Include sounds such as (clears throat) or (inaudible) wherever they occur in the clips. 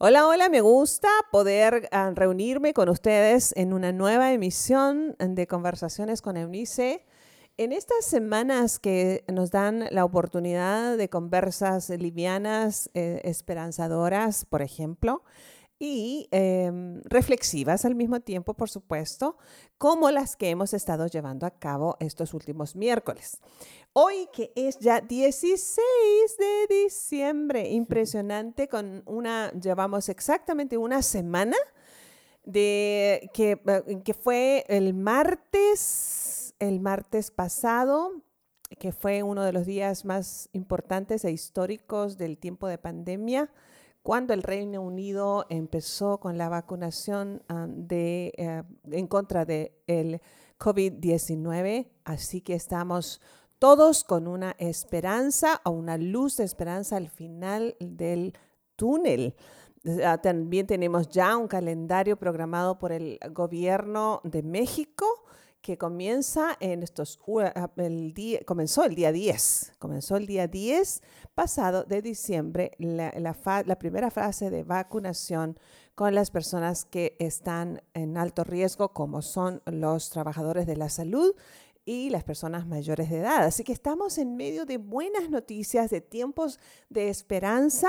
Hola, hola, me gusta poder ah, reunirme con ustedes en una nueva emisión de Conversaciones con Eunice. En estas semanas que nos dan la oportunidad de conversas livianas, eh, esperanzadoras, por ejemplo, y em, reflexivas al mismo tiempo, por supuesto, como las que hemos estado llevando a cabo estos últimos miércoles. Hoy que es ya 16 de diciembre, impresionante, con una, llevamos exactamente una semana de que, eh, que fue el martes, el martes pasado, que fue uno de los días más importantes e históricos del tiempo de pandemia cuando el Reino Unido empezó con la vacunación ah, de, eh, en contra del el COVID-19. Así que estamos todos con una esperanza o una luz de esperanza al final del túnel. Ah, también tenemos ya un calendario programado por el gobierno de México que comienza en estos, ah, el día, comenzó el día 10, comenzó el día 10 pasado de diciembre la, la, primera fase de vacunación con las personas que están en alto riesgo, como son los trabajadores de la salud y las personas mayores de edad. Así que estamos en medio de buenas noticias, de tiempos de esperanza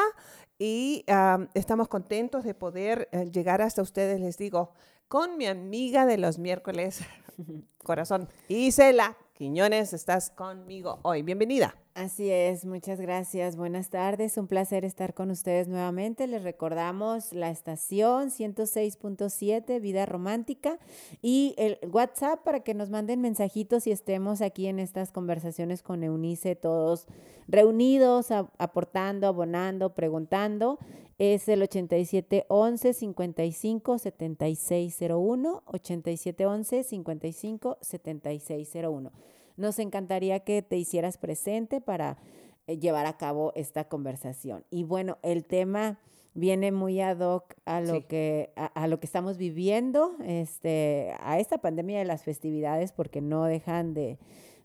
y estamos contentos de poder eh, llegar hasta ustedes, les digo, con mi amiga de los miércoles, (laughs) corazón, Isela Quiñones, estás conmigo hoy. Bienvenida. Así es, muchas gracias. Buenas tardes, un placer estar con ustedes nuevamente. Les recordamos la estación 106.7 Vida Romántica y el WhatsApp para que nos manden mensajitos y estemos aquí en estas conversaciones con Eunice, todos reunidos, aportando, abonando, preguntando. Es el 8711 55 7601, 8711 55 7601. Nos encantaría que te hicieras presente para eh, llevar a cabo esta conversación. Y bueno, el tema viene muy ad hoc a lo que a, lo que estamos viviendo, este, a esta pandemia de las festividades, porque no dejan de,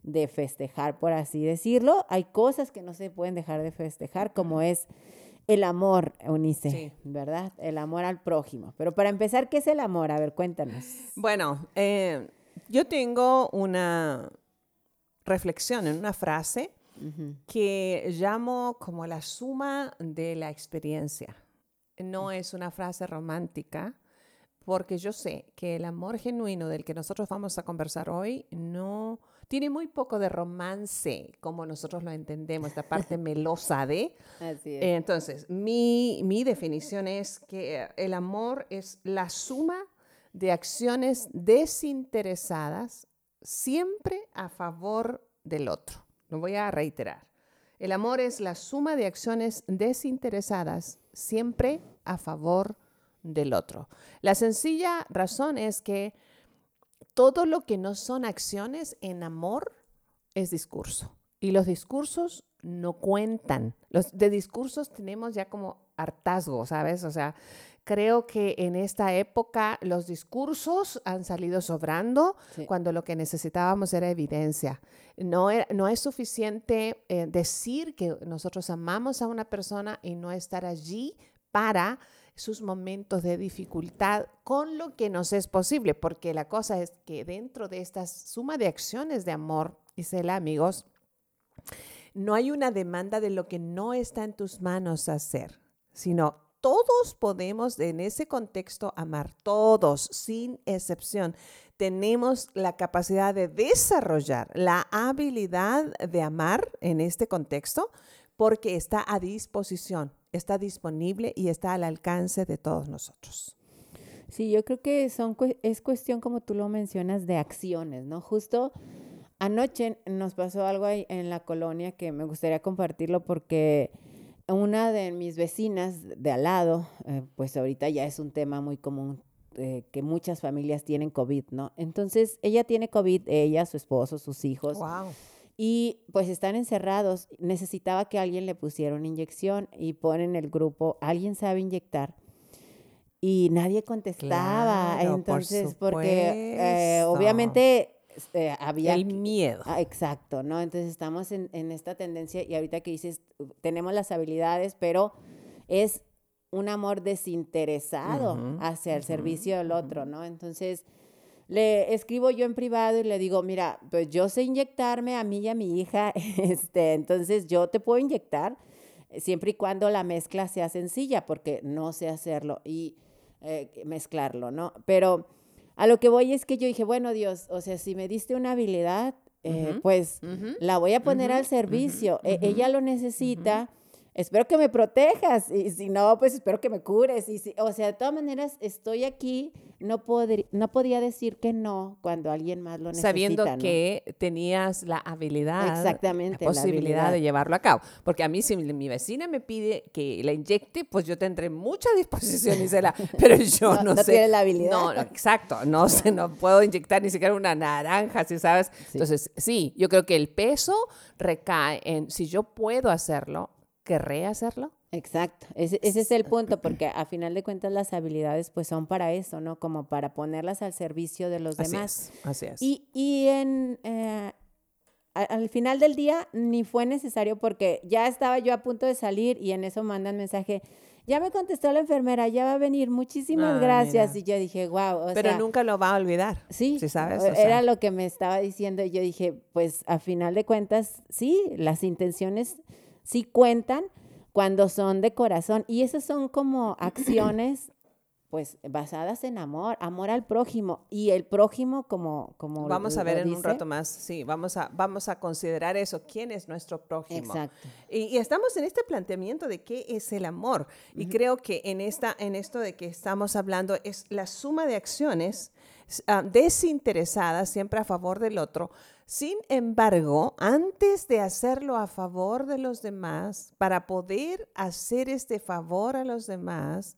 de festejar, por así decirlo. Hay cosas que no se pueden dejar de festejar, como es el amor, Unice, ¿verdad? El amor al prójimo. Pero para empezar, ¿qué es el amor? A ver, cuéntanos. Bueno, eh, yo tengo una, reflexión, en una frase que llamo como la suma de la experiencia. No es una frase romántica, porque yo sé que el amor genuino del que nosotros vamos a conversar hoy no tiene muy poco de romance, como nosotros lo entendemos, esta parte (laughs) melosa de. Así es. Entonces, mi, mi definición es que el amor es la suma de acciones desinteresadas siempre a favor del otro. Lo voy a reiterar. El amor es la suma de acciones desinteresadas, siempre a favor del otro. La sencilla razón es que todo lo que no son acciones en amor es discurso. Y los discursos no cuentan. Los de discursos tenemos ya como hartazgo, ¿sabes? O sea, Creo que en esta época los discursos han salido sobrando cuando lo que necesitábamos era evidencia. No, no es suficiente eh, decir que nosotros amamos a una persona y no estar allí para sus momentos de dificultad con lo que nos es posible, porque la cosa es que dentro de esta suma de acciones de amor, Isela, amigos, no hay una demanda de lo que no está en tus manos hacer, sino todos podemos en ese contexto amar, todos, sin excepción. Tenemos la capacidad de desarrollar la habilidad de amar en este contexto porque está a disposición, está disponible y está al alcance de todos nosotros. Sí, yo creo que son, es cuestión, como tú lo mencionas, de acciones, ¿no? Justo anoche nos pasó algo ahí en la colonia que me gustaría compartirlo porque una de mis vecinas de al lado, eh, pues ahorita ya es un tema muy común eh, que muchas familias tienen COVID, ¿no? Entonces, ella tiene COVID, ella, su esposo, sus hijos. Wow. Y pues están encerrados. Necesitaba que alguien le pusiera una inyección y ponen el grupo, ¿alguien sabe inyectar? Y nadie contestaba. Entonces, porque eh, obviamente este, había... El miedo. Ah, exacto, ¿no? Entonces estamos en, esta tendencia y ahorita que dices, tenemos las habilidades, pero es un amor desinteresado hacia el servicio del otro, ¿no? Entonces, le escribo yo en privado y le digo, mira, pues yo sé inyectarme a mí y a mi hija, (laughs) este, entonces yo te puedo inyectar siempre y cuando la mezcla sea sencilla, porque no sé hacerlo y eh, mezclarlo, ¿no? Pero a lo que voy es que yo dije, bueno, Dios, o sea, si me diste una habilidad, eh, pues la voy a poner al servicio. E, ella lo necesita espero que me protejas y si no, pues espero que me cures. Y si, o sea, de todas maneras, estoy aquí, no, no podía decir que no cuando alguien más lo necesita. Sabiendo que tenías la habilidad, Exactamente, la posibilidad de llevarlo a cabo. Porque a mí, si mi vecina me pide que la inyecte, pues yo tendré mucha disposición y se la, pero yo no, no, no sé. la habilidad. No, exacto, no (laughs) sé, no puedo inyectar ni siquiera una naranja, si sabes. Entonces, sí, yo creo que el peso recae en si yo puedo hacerlo, querré hacerlo. Exacto, ese, es el punto, porque a final de cuentas las habilidades pues son para eso, ¿no? Como para ponerlas al servicio de los demás. así es. Y, y en, eh, al final del día ni fue necesario porque ya estaba yo a punto de salir y en eso mandan mensaje, ya me contestó la enfermera, ya va a venir, muchísimas ah, gracias. Y yo dije, wow. Pero nunca lo va a olvidar. Sí, sabes. era lo que me estaba diciendo y yo dije, pues a final de cuentas, sí, las intenciones sí cuentan cuando son de corazón. Y esas son como (clears throat) acciones pues basadas en amor, amor al prójimo y el prójimo como como vamos a ver en un rato más, sí, vamos a vamos a considerar eso, quién es nuestro prójimo. Exacto. Y, estamos en este planteamiento de qué es el amor y creo que en esta en esto de que estamos hablando es la suma de acciones uh, desinteresadas siempre a favor del otro, sin embargo, antes de hacerlo a favor de los demás, para poder hacer este favor a los demás,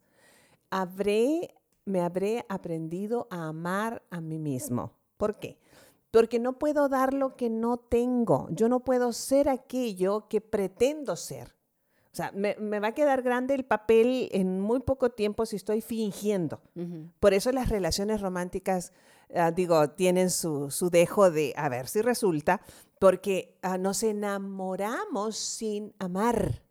habré, me habré aprendido a amar a mí mismo. ¿Por qué? Porque no puedo dar lo que no tengo. Yo no puedo ser aquello que pretendo ser. O sea, me, va a quedar grande el papel en muy poco tiempo si estoy fingiendo. Por eso las relaciones románticas Ah, digo, tienen su, dejo de a ver si resulta, porque ah, nos enamoramos sin amar.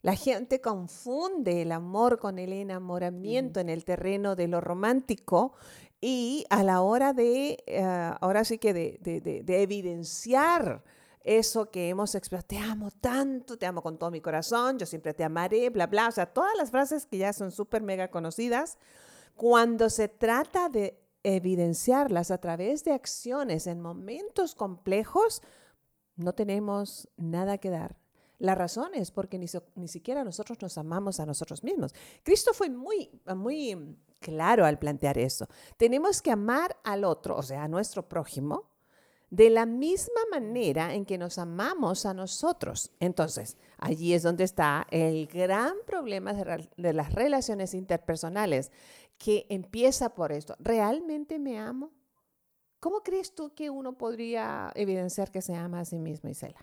La gente confunde el amor con el enamoramiento en el terreno de lo romántico y a la hora de, ah, ahora sí que de, evidenciar eso que hemos expresado, te amo tanto, te amo con todo mi corazón, yo siempre te amaré, bla, bla, o sea, todas las frases que ya son súper mega conocidas, cuando se trata de evidenciarlas a través de acciones en momentos complejos, no tenemos nada que dar. La razón es porque ni, ni, siquiera nosotros nos amamos a nosotros mismos. Cristo fue muy, muy claro al plantear eso. Tenemos que amar al otro, o sea, a nuestro prójimo, de la misma manera en que nos amamos a nosotros. Entonces, allí es donde está el gran problema de las relaciones interpersonales que empieza por esto. ¿Realmente me amo? ¿Cómo crees tú que uno podría evidenciar que se ama a sí mismo, Isela?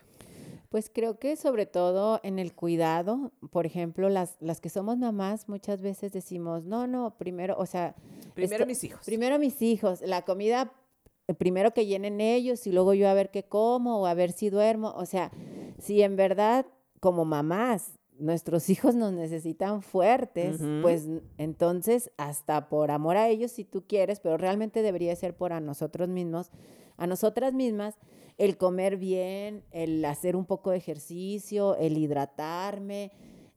Pues creo que sobre todo en el cuidado, por ejemplo, las, las que somos mamás muchas veces decimos, no, no, primero, o sea... Primero mis hijos. Primero mis hijos, la comida, eh, primero que llenen ellos y luego yo a ver qué como o a ver si duermo, o sea, si en verdad como mamás nuestros hijos nos necesitan fuertes, pues entonces hasta por amor a ellos si tú quieres, pero realmente debería ser por a nosotros mismos, a nosotras mismas, el comer bien, el hacer un poco de ejercicio, el hidratarme,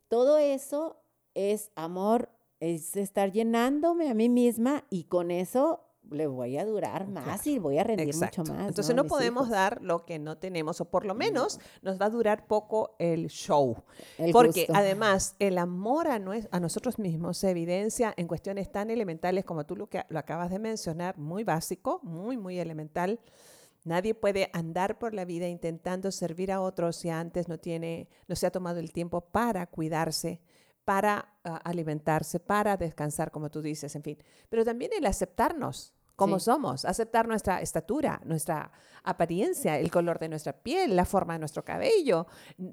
todo eso es amor, es estar llenándome a mí misma y con eso le voy a durar más y voy a rendir mucho más. Entonces no, podemos dar lo que no tenemos, o por lo menos nos va a durar poco el show. Porque además el amor a, a, nosotros mismos se evidencia en cuestiones tan elementales como tú lo, que, lo acabas de mencionar, muy básico, muy, muy elemental. Nadie puede andar por la vida intentando servir a otros si antes no, tiene, no se ha tomado el tiempo para cuidarse, para ah, alimentarse, para descansar, como tú dices, en fin. Pero también el aceptarnos como somos, aceptar nuestra estatura, nuestra apariencia, el color de nuestra piel, la forma de nuestro cabello,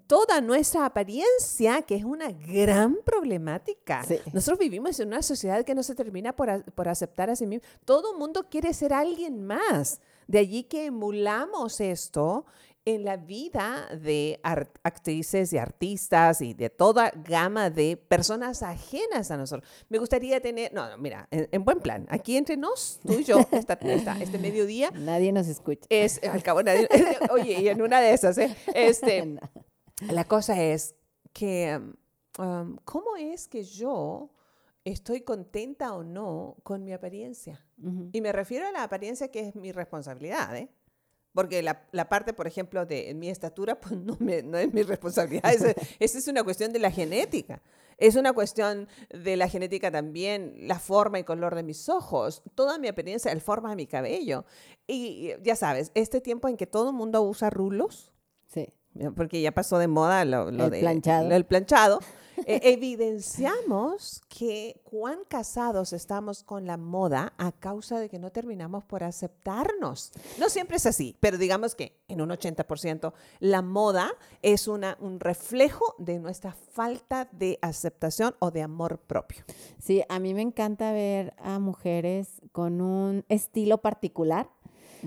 toda nuestra apariencia, que es una gran problemática. Nosotros vivimos en una sociedad que no se termina por, por aceptar a sí mismo. Todo el mundo quiere ser alguien más. De allí que emulamos esto en la vida de actrices y artistas y de toda gama de personas ajenas a nosotros. Me gustaría tener, no, mira, en, buen plan, aquí entre nos, tú y yo, esta, este (laughs) mediodía. Nadie nos escucha. Es, al cabo, nadie, (laughs) oye, y en una de esas, ¿eh? Este, (laughs) La cosa es que, um, ¿cómo es que yo estoy contenta o no con mi apariencia? Y me refiero a la apariencia que es mi responsabilidad, ¿eh? Porque la, la, parte, por ejemplo, de mi estatura, (laughs) pues no, me, no es mi responsabilidad. (laughs) Esa, es una cuestión de la genética. Es una cuestión de la genética también, la forma y color de mis ojos, toda mi apariencia, la forma de mi cabello. Y ya sabes, este tiempo en que todo el mundo usa rulos, sí. porque ya pasó de moda lo, lo el planchado. el planchado. E, evidenciamos que cuán casados estamos con la moda a causa de que no terminamos por aceptarnos. No siempre es así, pero digamos que en un 80% la moda es una, un reflejo de nuestra falta de aceptación o de amor propio. Sí, a mí me encanta ver a mujeres con un estilo particular,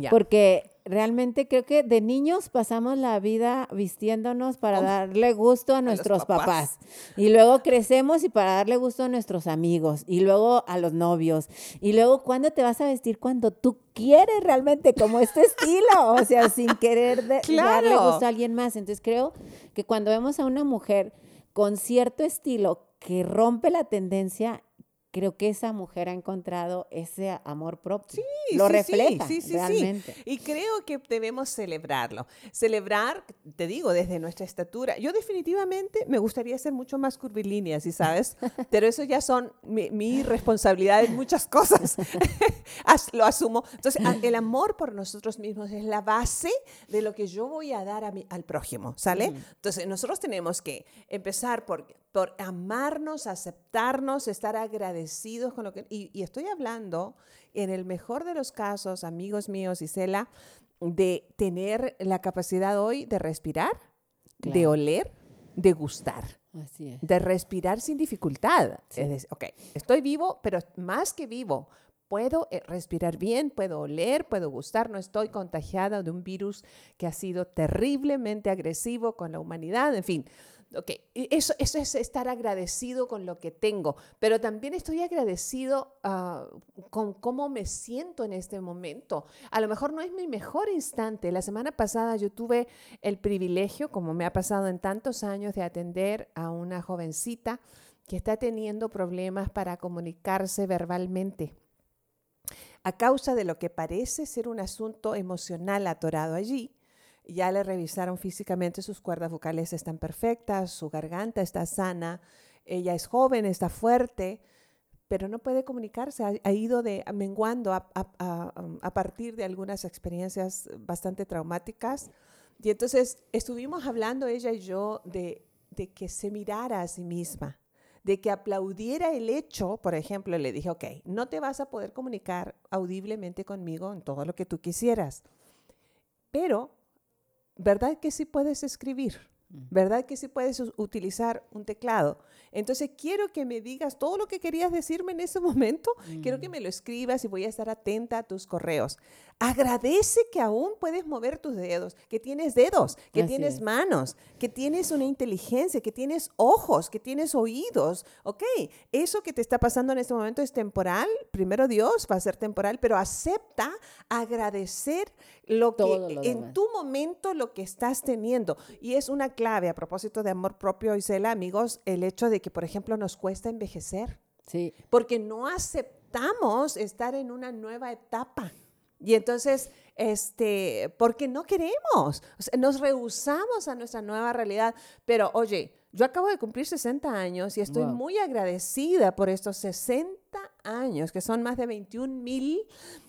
porque realmente creo que de niños pasamos la vida vistiéndonos para darle gusto a nuestros papás. Y luego crecemos y para darle gusto a nuestros amigos. Y luego a los novios. Y luego, ¿cuándo te vas a vestir? Cuando tú quieres realmente, como este (laughs) estilo. O sea, sin querer darle gusto a alguien más. Entonces creo que cuando vemos a una mujer con cierto estilo que rompe la tendencia, creo que esa mujer ha encontrado ese amor propio. Sí, lo refleja sí, sí, realmente. Y creo que debemos celebrarlo. Celebrar, te digo, desde nuestra estatura. Yo definitivamente me gustaría ser mucho más curvilínea, ¿sí sabes? (laughs) Pero eso ya son mi, responsabilidad en muchas cosas. (laughs) lo asumo. Entonces, el amor por nosotros mismos es la base de lo que yo voy a dar a mi, al prójimo, ¿sale? Entonces, nosotros tenemos que empezar por, por amarnos, aceptarnos, estar agradecidos con lo que... Y, estoy hablando, en el mejor de los casos, amigos míos, Isela, de tener la capacidad hoy de respirar, de oler, de gustar. De respirar sin dificultad. Es decir, ok, estoy vivo, pero más que vivo, puedo eh, respirar bien, puedo oler, puedo gustar, no estoy contagiada de un virus que ha sido terriblemente agresivo con la humanidad, en fin. Ok, eso, eso es estar agradecido con lo que tengo, pero también estoy agradecido ah, con cómo me siento en este momento. A lo mejor no es mi mejor instante. La semana pasada yo tuve el privilegio, como me ha pasado en tantos años, de atender a una jovencita que está teniendo problemas para comunicarse verbalmente a causa de lo que parece ser un asunto emocional atorado allí ya le revisaron físicamente, sus cuerdas vocales están perfectas, su garganta está sana, ella es joven, está fuerte, pero no puede comunicarse, ha, ido de, menguando a, partir de algunas experiencias bastante traumáticas. Y entonces estuvimos hablando ella y yo de, de que se mirara a sí misma, de que aplaudiera el hecho, por ejemplo, le dije, ok, no te vas a poder comunicar audiblemente conmigo en todo lo que tú quisieras, pero ¿verdad que sí puedes escribir? ¿Verdad que sí puedes utilizar un teclado? Entonces quiero que me digas todo lo que querías decirme en ese (laughs) momento. Quiero que me lo escribas y voy a estar atenta a tus correos. Agradece que aún puedes mover tus dedos, que tienes dedos, que tienes manos, que tienes una inteligencia, que tienes ojos, que tienes oídos. Ok, eso que te está pasando en este momento es temporal. Primero Dios va a ser temporal, pero acepta agradecer lo que en tu momento lo que estás teniendo. Y es una clave a propósito de amor propio, Isela, amigos, el hecho de que, por ejemplo, nos cuesta envejecer. Sí. Porque no aceptamos estar en una nueva etapa. Y entonces, este, porque no queremos, nos rehusamos a nuestra nueva realidad. Pero oye, yo acabo de cumplir 60 años y estoy muy agradecida por estos 60 años, que son más de 21 mil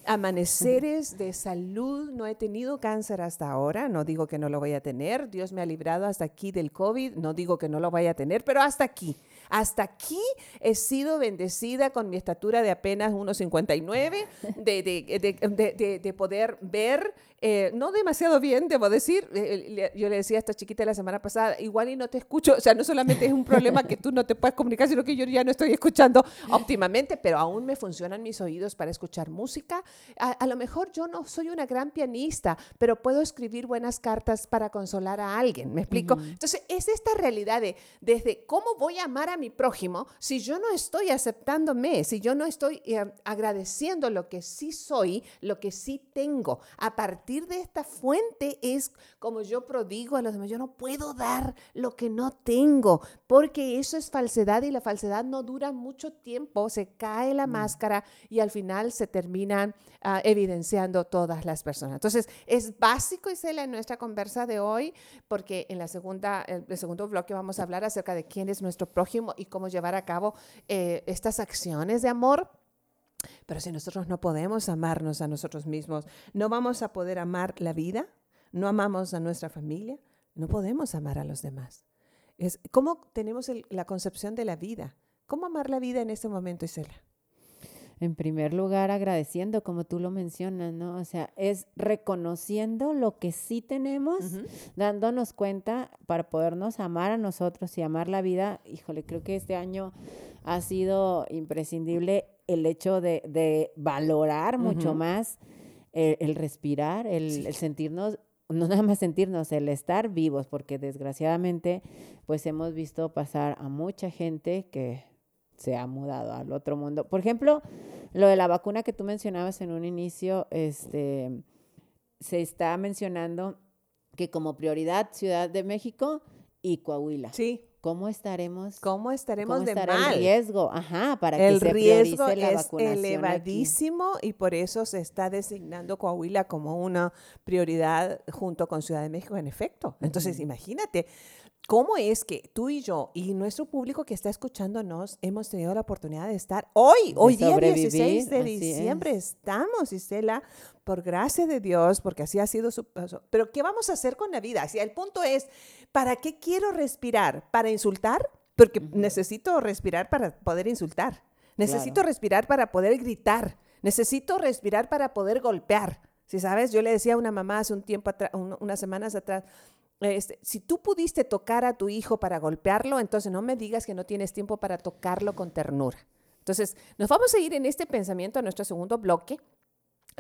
amaneceres de salud. No he tenido cáncer hasta ahora, no digo que no lo voy a tener. Dios me ha librado hasta aquí del COVID, no digo que no lo vaya a tener, pero hasta aquí. Hasta aquí he sido bendecida con mi estatura de apenas 1,59, de, de, de, de, poder ver eh, no demasiado bien, debo decir. Eh, yo le decía a esta chiquita la semana pasada, igual y no te escucho, o sea, no solamente es un problema que tú no te puedes comunicar, sino que yo ya no estoy escuchando óptimamente, pero aún me funcionan mis oídos para escuchar música. A, lo mejor yo no soy una gran pianista, pero puedo escribir buenas cartas para consolar a alguien, ¿me explico? Entonces, es esta realidad de desde cómo voy a amar a mi prójimo si yo no estoy aceptándome, si yo no estoy eh, agradeciendo lo que sí soy, lo que sí tengo. A partir de esta fuente es como yo prodigo a los demás, yo no puedo dar lo que no tengo, porque eso es falsedad y la falsedad no dura mucho tiempo, se cae la mm. máscara y al final se terminan ah, evidenciando todas las personas. Entonces, es básico, Isela, en nuestra conversa de hoy, porque en la segunda, el segundo bloque vamos a hablar acerca de quién es nuestro prójimo y cómo llevar a cabo eh, estas acciones de amor. Pero si nosotros no podemos amarnos a nosotros mismos, no vamos a poder amar la vida, no amamos a nuestra familia, no podemos amar a los demás. ¿Cómo tenemos la concepción de la vida? ¿Cómo amar la vida en este momento, Isela? En primer lugar, agradeciendo, como tú lo mencionas, ¿no? O sea, es reconociendo lo que sí tenemos, dándonos cuenta para podernos amar a nosotros y amar la vida. Híjole, creo que este año ha sido imprescindible el hecho de, valorar mucho más el, respirar, el, el sentirnos no nada más sentirnos, el estar vivos, porque desgraciadamente pues hemos visto pasar a mucha gente que se ha mudado al otro mundo. Por ejemplo, lo de la vacuna que tú mencionabas en un inicio, este, se está mencionando que como prioridad Ciudad de México y Coahuila. Sí. ¿Cómo estaremos? ¿Cómo estaremos de mal? El riesgo, ajá, para que se riesgo la es elevadísimo y por eso se está designando Coahuila como una prioridad junto con Ciudad de México, en efecto. Entonces, imagínate, ¿Cómo es que tú y yo y nuestro público que está escuchándonos hemos tenido la oportunidad de estar hoy, hoy día 16 de diciembre, estamos, Isela, por gracia de Dios, porque así ha sido su... Pero ¿qué vamos a hacer con la vida? Si el punto es, ¿para qué quiero respirar? ¿Para insultar? Porque necesito respirar para poder insultar. Necesito respirar para poder gritar. Necesito respirar para poder golpear. Si sabes, yo le decía a una mamá hace un tiempo atrás, unas semanas atrás, este, si tú pudiste tocar a tu hijo para golpearlo, entonces no me digas que no tienes tiempo para tocarlo con ternura. Entonces, nos vamos a ir en este pensamiento a nuestro segundo bloque,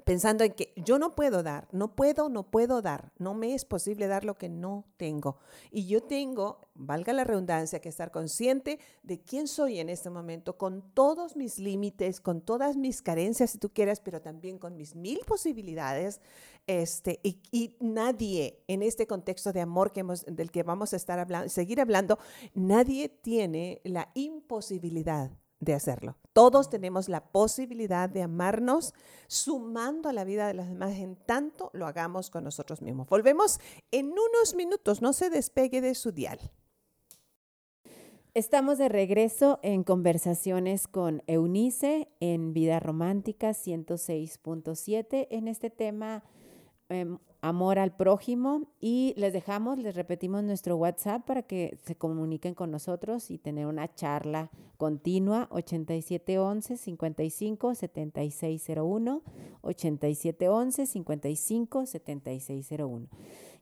pensando en que yo no puedo dar, no puedo, no puedo dar, no me es posible dar lo que no tengo. Y yo tengo, valga la redundancia, que estar consciente de quién soy en este momento, con todos mis límites, con todas mis carencias, si tú quieres, pero también con mis mil posibilidades. Este, y, nadie en este contexto de amor que hemos, del que vamos a estar hablando, seguir hablando, nadie tiene la imposibilidad de hacerlo. Todos tenemos la posibilidad de amarnos sumando a la vida de los demás en tanto lo hagamos con nosotros mismos. Volvemos en unos minutos, no se despegue de su dial. Estamos de regreso en conversaciones con Eunice en Vida Romántica 106.7 en este tema Em, amor al prójimo y les dejamos, les repetimos nuestro WhatsApp para que se comuniquen con nosotros y tener una charla continua 8711 55 7601 8711 55 7601.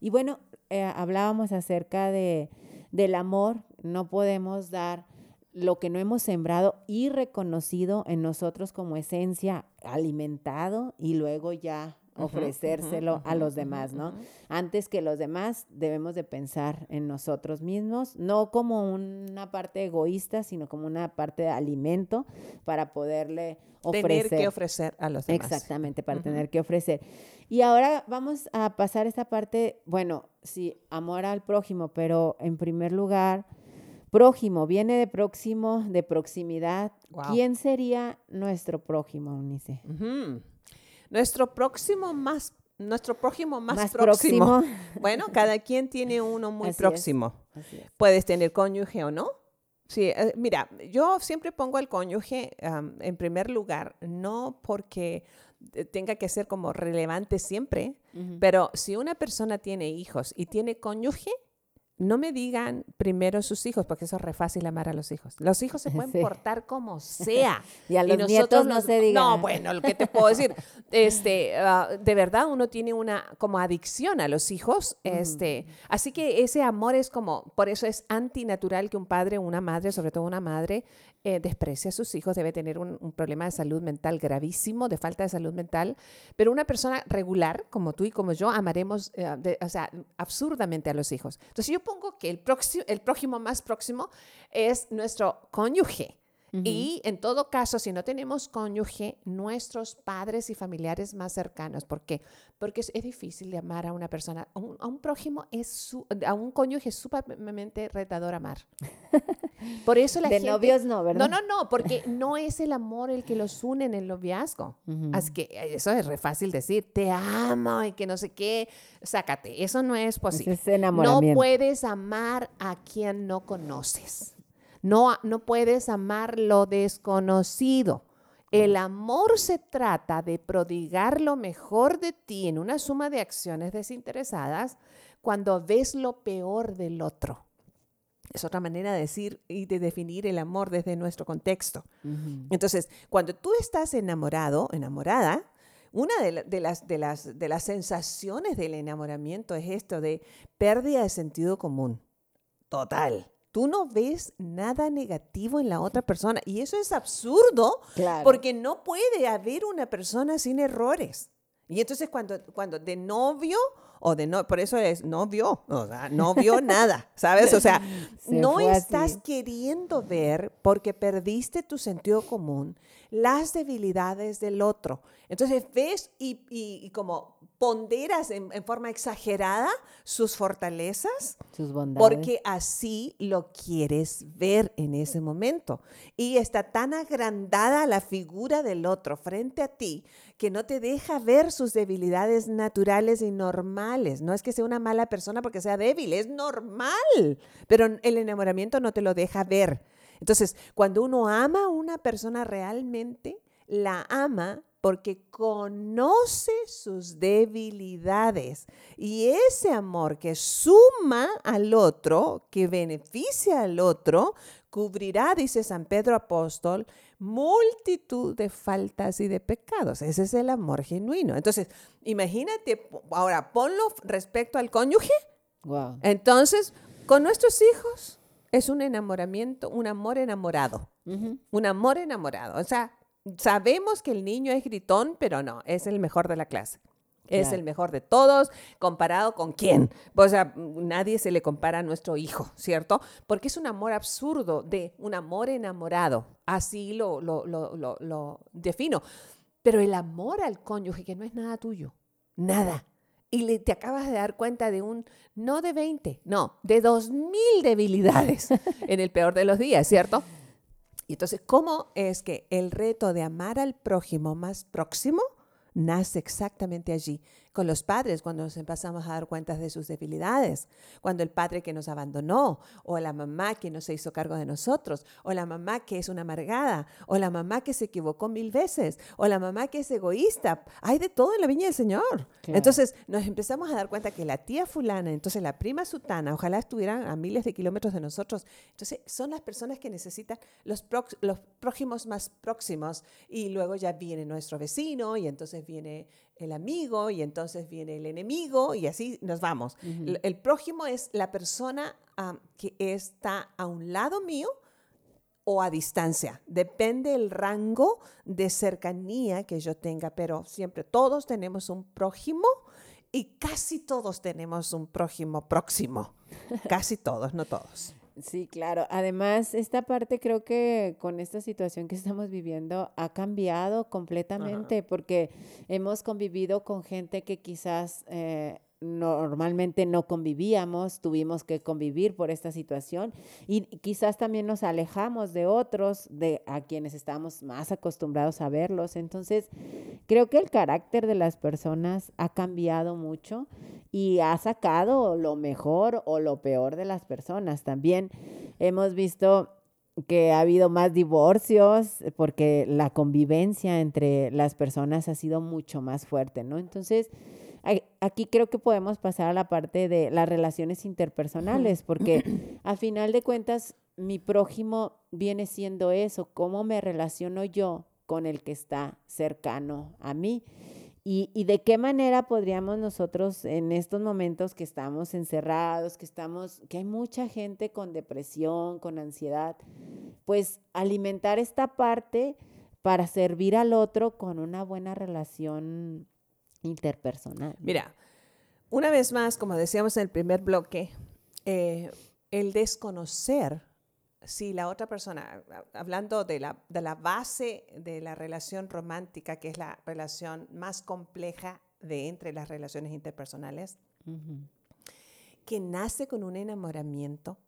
Y bueno, eh, hablábamos acerca de del amor, no podemos dar lo que no hemos sembrado y reconocido en nosotros como esencia, alimentado y luego ya ofrecérselo a los demás, ¿no? Antes que los demás debemos de pensar en nosotros mismos, no como una parte egoísta, sino como una parte de alimento para poderle ofrecer. Tener que ofrecer a los demás. Exactamente, para tener que ofrecer. Y ahora vamos a pasar esta parte, bueno, sí, amor al prójimo, pero en primer lugar, prójimo, viene de próximo, de proximidad. ¿Quién sería nuestro prójimo, Unice? Nuestro próximo más nuestro prójimo más, próximo. (laughs) Bueno, cada quien tiene uno muy próximo. Puedes tener cónyuge o no. Sí, eh, mira, yo siempre pongo al cónyuge en primer lugar, no porque tenga que ser como relevante siempre, pero si una persona tiene hijos y tiene cónyuge, no me digan primero sus hijos, porque eso es re fácil amar a los hijos. Los hijos se (laughs) pueden portar como sea. (laughs) y a los nietos no se digan. No, bueno, lo que te puedo decir, este, ah, de verdad uno tiene una como adicción a los hijos, este, así que ese amor es como, por eso es antinatural que un padre o una madre, sobre todo una madre, eh, desprecia a sus hijos, debe tener un, problema de salud mental gravísimo, de falta de salud mental, pero una persona regular, como tú y como yo, amaremos, eh, o sea, absurdamente a los hijos. Entonces yo pongo que el, próximo, el prójimo más próximo es nuestro cónyuge. Y en todo caso, si no tenemos cónyuge, nuestros padres y familiares más cercanos. ¿Por qué? Porque es, difícil de amar a una persona. A un, prójimo, es su, a un cónyuge es sumamente retador amar. (laughs) Por eso la de novios no, ¿verdad? No, no, no, porque no es el amor el que los une en el noviazgo. Así que eso es re fácil decir, te amo y que no sé qué. Sácate, eso no es posible. no puedes amar a quien no conoces. No, no puedes amar lo desconocido. El amor se trata de prodigar lo mejor de ti en una suma de acciones desinteresadas cuando ves lo peor del otro. Es otra manera de decir y de definir el amor desde nuestro contexto. Entonces, cuando tú estás enamorado, enamorada, una de, las, de, las, de las sensaciones del enamoramiento es esto de pérdida de sentido común. Total tú no ves nada negativo en la otra persona. Y eso es absurdo porque no puede haber una persona sin errores. Y entonces cuando, cuando de novio o de no, por eso es no vio, o sea, no vio nada, (laughs) ¿sabes? O sea, no estás queriendo ver porque perdiste tu sentido común las debilidades del otro. Entonces ves y, y como ponderas en, forma exagerada sus fortalezas, sus bondades. porque así lo quieres ver en ese momento. Y está tan agrandada la figura del otro frente a ti que no te deja ver sus debilidades naturales y normales. No es que sea una mala persona porque sea débil, es normal, pero el enamoramiento no te lo deja ver. Entonces, cuando uno ama a una persona realmente, la ama porque conoce sus debilidades. Y ese amor que suma al otro, que beneficia al otro, cubrirá, dice San Pedro Apóstol, multitud de faltas y de pecados. Ese es el amor genuino. Entonces, imagínate, ahora ponlo respecto al cónyuge. Entonces, con nuestros hijos es un enamoramiento, un amor enamorado. Un amor enamorado. O sea, sabemos que el niño es gritón, pero no, es el mejor de la clase. Es el mejor de todos, comparado con quién. O sea, nadie se le compara a nuestro hijo, ¿cierto? Porque es un amor absurdo, de un amor enamorado. Así lo, lo, lo, lo defino. Pero el amor al cónyuge, que no es nada tuyo, nada. Y le, te acabas de dar cuenta de un, no de 20, no, de dos mil debilidades (laughs) en el peor de los días, ¿cierto? Y entonces, ¿cómo es que el reto de amar al prójimo más próximo nace exactamente allí? Con los padres cuando nos empezamos a dar cuenta de sus debilidades, cuando el padre que nos abandonó, o la mamá que no se hizo cargo de nosotros, o la mamá que es una amargada, o la mamá que se equivocó mil veces, o la mamá que es egoísta. Hay de todo en la viña del Señor. Entonces nos empezamos a dar cuenta que la tía fulana, entonces la prima sutana, ojalá estuvieran a miles de kilómetros de nosotros. Entonces son las personas que necesitan los, los prójimos más próximos y luego ya viene nuestro vecino y entonces viene el amigo y entonces viene el enemigo y así nos vamos. el, prójimo es la persona que está a un lado mío o a distancia. Depende el rango de cercanía que yo tenga, pero siempre todos tenemos un prójimo y casi todos tenemos un prójimo próximo. (laughs) casi todos, no todos. Sí, claro. Además, esta parte creo que con esta situación que estamos viviendo ha cambiado completamente porque hemos convivido con gente que quizás eh, normalmente no convivíamos, tuvimos que convivir por esta situación y quizás también nos alejamos de otros, de a quienes estamos más acostumbrados a verlos. Entonces, creo que el carácter de las personas ha cambiado mucho y ha sacado lo mejor o lo peor de las personas. También hemos visto que ha habido más divorcios porque la convivencia entre las personas ha sido mucho más fuerte, ¿no? Entonces, aquí creo que podemos pasar a la parte de las relaciones interpersonales, porque (clears throat) a final de cuentas mi prójimo viene siendo eso, cómo me relaciono yo con el que está cercano a mí. Y, de qué manera podríamos nosotros en estos momentos que estamos encerrados, que estamos, que hay mucha gente con depresión, con ansiedad, pues alimentar esta parte para servir al otro con una buena relación interpersonal. Mira, una vez más, como decíamos en el primer bloque, eh, el desconocer si la otra persona, hablando de la, de la base de la relación romántica, que es la relación más compleja de entre las relaciones interpersonales, que nace con un enamoramiento,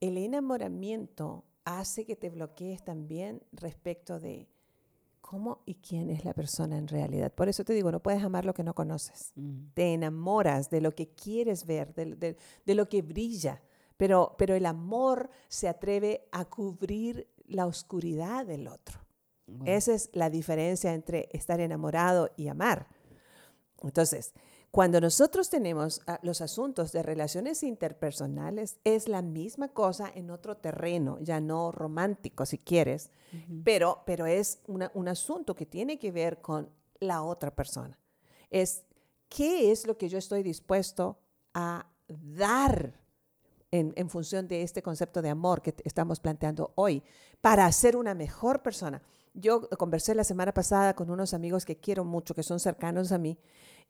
el enamoramiento hace que te bloquees también respecto de cómo y quién es la persona en realidad. Por eso te digo, no puedes amar lo que no conoces. Te enamoras de lo que quieres ver, de, de lo que brilla pero, pero el amor se atreve a cubrir la oscuridad del otro. Esa es la diferencia entre estar enamorado y amar. Entonces, cuando nosotros tenemos ah, los asuntos de relaciones interpersonales, es la misma cosa en otro terreno, ya no romántico si quieres, pero, pero es un asunto que tiene que ver con la otra persona. Es qué es lo que yo estoy dispuesto a dar en, función de este concepto de amor que estamos planteando hoy, para ser una mejor persona. Yo conversé la semana pasada con unos amigos que quiero mucho, que son cercanos a mí,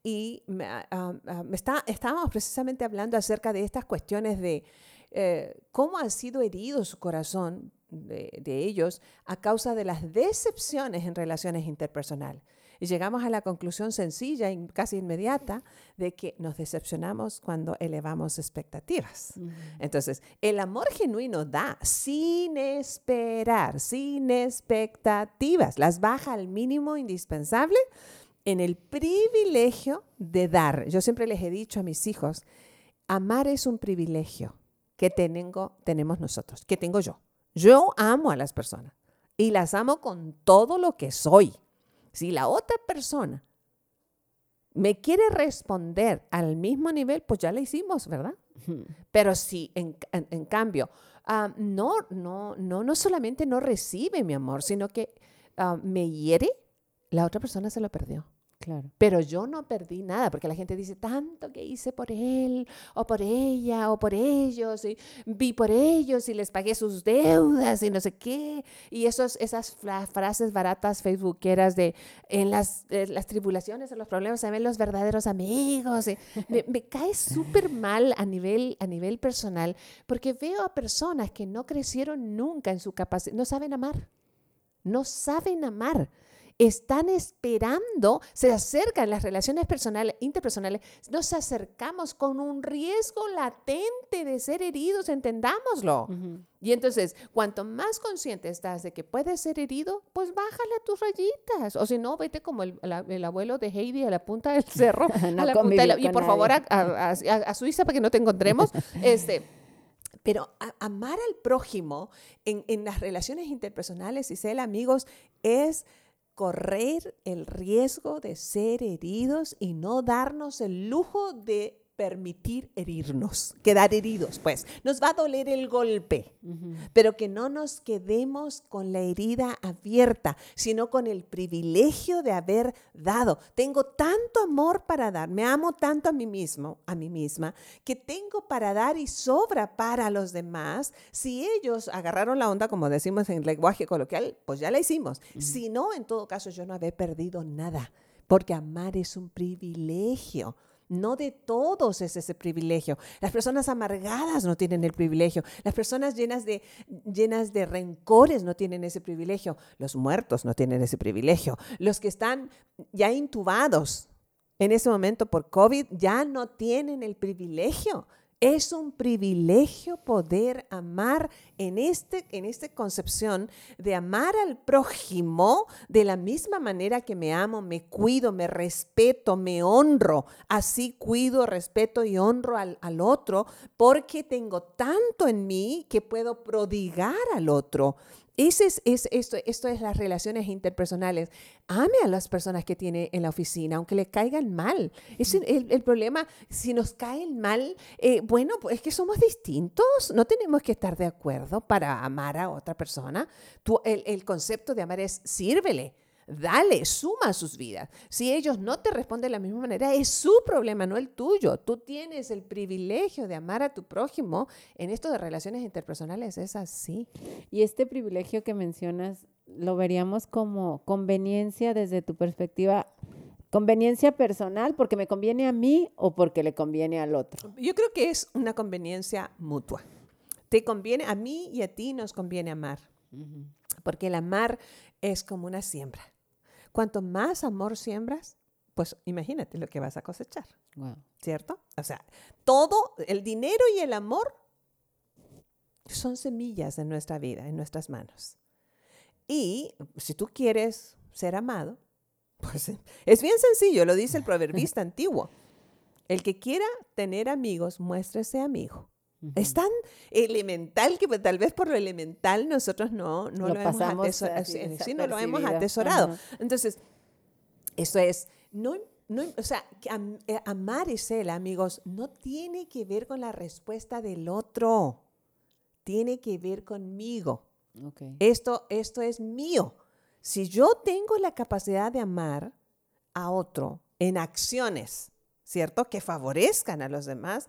y me, ah, ah, está, estábamos precisamente hablando acerca de estas cuestiones de eh, cómo ha sido herido su corazón de, de ellos a causa de las decepciones en relaciones interpersonales. Y llegamos a la conclusión sencilla y casi inmediata de que nos decepcionamos cuando elevamos expectativas. Entonces, el amor genuino da sin esperar, sin expectativas, las baja al mínimo indispensable en el privilegio de dar. Yo siempre les he dicho a mis hijos, amar es un privilegio que tengo, tenemos nosotros, que tengo yo. Yo amo a las personas y las amo con todo lo que soy. Si la otra persona me quiere responder al mismo nivel, pues ya la hicimos, ¿verdad? Pero si en, cambio ah, no, no, no, no solamente no recibe mi amor, sino que ah, me hiere, la otra persona se lo perdió. Pero yo no perdí nada, porque la gente dice, tanto que hice por él, o por ella, o por ellos, y vi por ellos y les pagué sus deudas y no sé qué. Y esos, esas frases baratas facebookeras de, en las, las tribulaciones, en los problemas, se ven los verdaderos amigos. me, me, cae súper mal a nivel, a nivel personal, porque veo a personas que no crecieron nunca en su capacidad, no saben amar. No saben amar están esperando, se acercan las relaciones personales, interpersonales, nos acercamos con un riesgo latente de ser heridos, entendámoslo. Y entonces, cuanto más consciente estás de que puedes ser herido, pues bájale a tus rayitas. O si no, vete como el, abuelo de Heidi a la punta del (laughs) cerro. y por favor a, Suiza para que no te encontremos. (laughs) este, pero amar al prójimo en, en, las relaciones interpersonales y ser amigos es correr el riesgo de ser heridos y no darnos el lujo de permitir herirnos, quedar heridos, pues. Nos va a doler el golpe, pero que no nos quedemos con la herida abierta, sino con el privilegio de haber dado. Tengo tanto amor para dar, me amo tanto a mí mismo, a mí misma, que tengo para dar y sobra para los demás. Si ellos agarraron la onda, como decimos en lenguaje coloquial, pues ya la hicimos. Si no, en todo caso, yo no había perdido nada, porque amar es un privilegio. No de todos es ese privilegio. Las personas amargadas no tienen el privilegio. Las personas llenas de, llenas de rencores no tienen ese privilegio. Los muertos no tienen ese privilegio. Los que están ya intubados en ese momento por COVID ya no tienen el privilegio es un privilegio poder amar en, este, en esta concepción de amar al prójimo de la misma manera que me amo, me cuido, me respeto, me honro. Así cuido, respeto y honro al, al otro porque tengo tanto en mí que puedo prodigar al otro. Ese es, es- esto, esto es las relaciones interpersonales. Ame a las personas que tiene en la oficina, aunque le caigan mal. Es el, el- problema, si nos caen mal, eh, bueno, pues es que somos distintos. No tenemos que estar de acuerdo para amar a otra persona. Tú- el, el concepto de amar es sírvele. Dale, suma a sus vidas. Si ellos no te responden de la misma manera, es su problema, no el tuyo. Tú tienes el privilegio de amar a tu prójimo. En esto de relaciones interpersonales es así. Y este privilegio que mencionas, lo veríamos como conveniencia desde tu perspectiva, conveniencia personal, porque me conviene a mí o porque le conviene al otro. Yo creo que es una conveniencia mutua. Te conviene, a mí y a ti nos conviene amar, porque el amar es como una siembra. Cuanto más amor siembras, pues imagínate lo que vas a cosechar, Wow. ¿cierto? O sea, todo, el dinero y el amor son semillas en nuestra vida, en nuestras manos. Y si tú quieres ser amado, pues es bien sencillo, lo dice el proverbista (laughs) antiguo. El que quiera tener amigos, muéstrese amigo. Es tan elemental que pues, tal vez por lo elemental nosotros no, no Lo lo, hemos, pasamos atesor- así sí, sí, no lo hemos desapercibido. atesorado. Entonces, eso es, no, no, o sea, am- eh, amar y ser amigos no tiene que ver con la respuesta del otro, tiene que ver conmigo. Esto, esto es mío. Si yo tengo la capacidad de amar a otro en acciones, ¿cierto? Que favorezcan a los demás,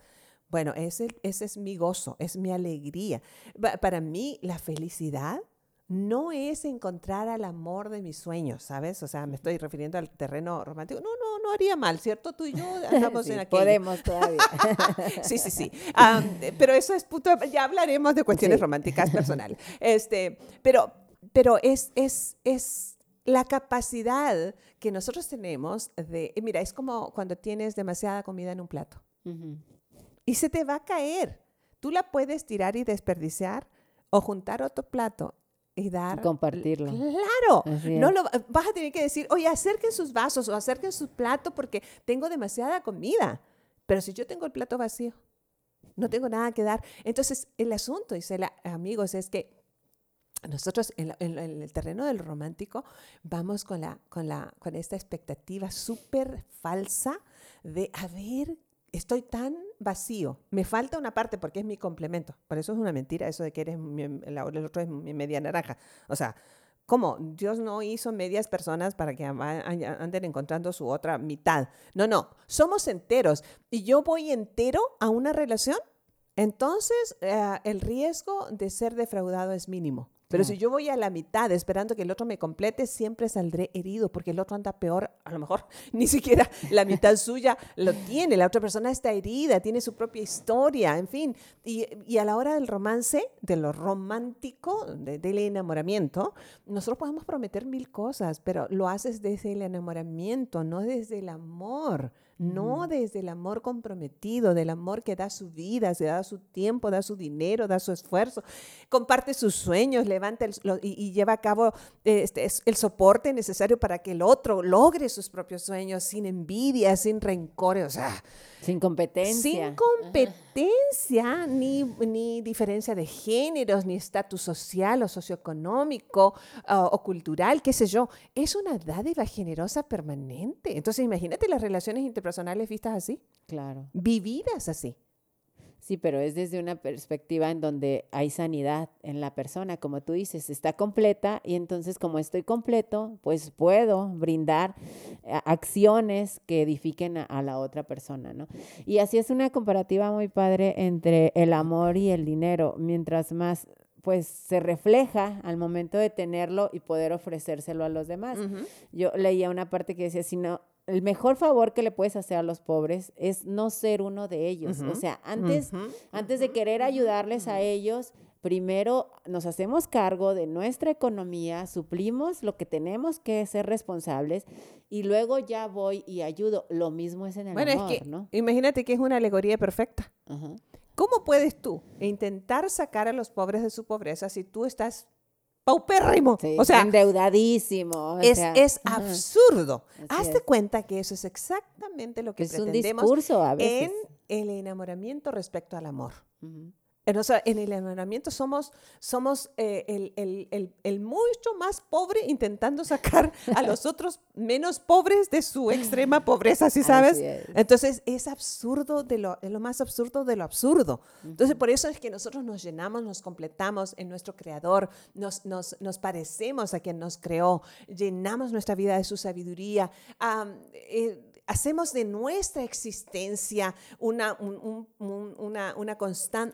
bueno, ese, ese es mi gozo, es mi alegría. Pa- Para mí, la felicidad no es encontrar al amor de mis sueños, ¿sabes? O sea, me estoy refiriendo al terreno romántico. No, no, no haría mal, ¿cierto? Tú y yo (laughs) andamos Sí, en aquello. podemos todavía. (laughs) Sí, sí, sí. Am, pero eso es puto, ya hablaremos de cuestiones Sí. románticas personales. Este, pero, pero es, es, es la capacidad que nosotros tenemos de, mira, es como cuando tienes demasiada comida en un plato Ujú. Y se te va a caer. Tú la puedes tirar y desperdiciar o juntar otro plato y dar. compartirlo. Claro. No lo, vas a tener que decir, oye, acerquen sus vasos o acerquen su plato porque tengo demasiada comida. Pero si yo tengo el plato vacío, no tengo nada que dar. Entonces, el asunto, dice la- amigos, es que nosotros en, la- en en el terreno del romántico vamos con, la, con, la, con esta expectativa súper falsa de, a ver, estoy tan vacío, me falta una parte porque es mi complemento. Por eso es una mentira eso de que eres mi- el otro es mi media naranja. O sea, ¿cómo? Dios no hizo medias personas para que anden encontrando su otra mitad. No, no, somos enteros. Y yo voy entero a una relación, entonces eh, el riesgo de ser defraudado es mínimo. Pero si yo voy a la mitad esperando que el otro me complete, siempre saldré herido porque el otro anda peor. A lo mejor (laughs) ni siquiera la mitad (laughs) suya lo tiene. La otra persona está herida, tiene su propia historia, en fin. Y, y a la hora del romance, de lo romántico, de- del enamoramiento, nosotros podemos prometer mil cosas, pero lo haces desde el enamoramiento, no desde el amor. No desde el amor comprometido, del amor que da su vida, se da su tiempo, da su dinero, da su esfuerzo, comparte sus sueños, levanta el- lo- y, y lleva a cabo eh, este, es- el soporte necesario para que el otro logre sus propios sueños sin envidia, sin rencores, o sea, Sin competencia. sin competencia, ni, ni diferencia de géneros, ni estatus social o socioeconómico ah, o cultural, qué sé yo. Es una dádiva generosa permanente. Entonces, imagínate las relaciones interpersonales vistas así, Claro. vividas así. Sí, pero es desde una perspectiva en donde hay sanidad en la persona, como tú dices, está completa y entonces como estoy completo, pues puedo brindar eh, acciones que edifiquen a, a la otra persona, ¿no? Y así es una comparativa muy padre entre el amor y el dinero, mientras más pues se refleja al momento de tenerlo y poder ofrecérselo a los demás. Yo leía una parte que decía, si no, el mejor favor que le puedes hacer a los pobres es no ser uno de ellos. O sea, antes, antes de querer ayudarles a ellos, primero nos hacemos cargo de nuestra economía, suplimos lo que tenemos que ser responsables y luego ya voy y ayudo. Lo mismo es en el Bueno, amor, es que ¿no? imagínate que es una alegoría perfecta. ¿Cómo puedes tú intentar sacar a los pobres de su pobreza si tú estás paupérrimo? Sí, o sea, endeudadísimo. o es, sea, es absurdo. Hazte es. cuenta que eso es exactamente lo que Es un pretendemos discurso a veces. en el enamoramiento respecto al amor. Ujú. En el enamoramiento somos, somos eh, el, el, el, el, mucho más pobre intentando sacar a (laughs) los otros menos pobres de su extrema pobreza, ¿sí sabes? Entonces es absurdo, de lo, lo más absurdo de lo absurdo. Entonces por eso es que nosotros nos llenamos, nos completamos en nuestro Creador, nos, nos, nos parecemos a quien nos creó, llenamos nuestra vida de su sabiduría. Eh, hacemos de nuestra existencia una, un, una, una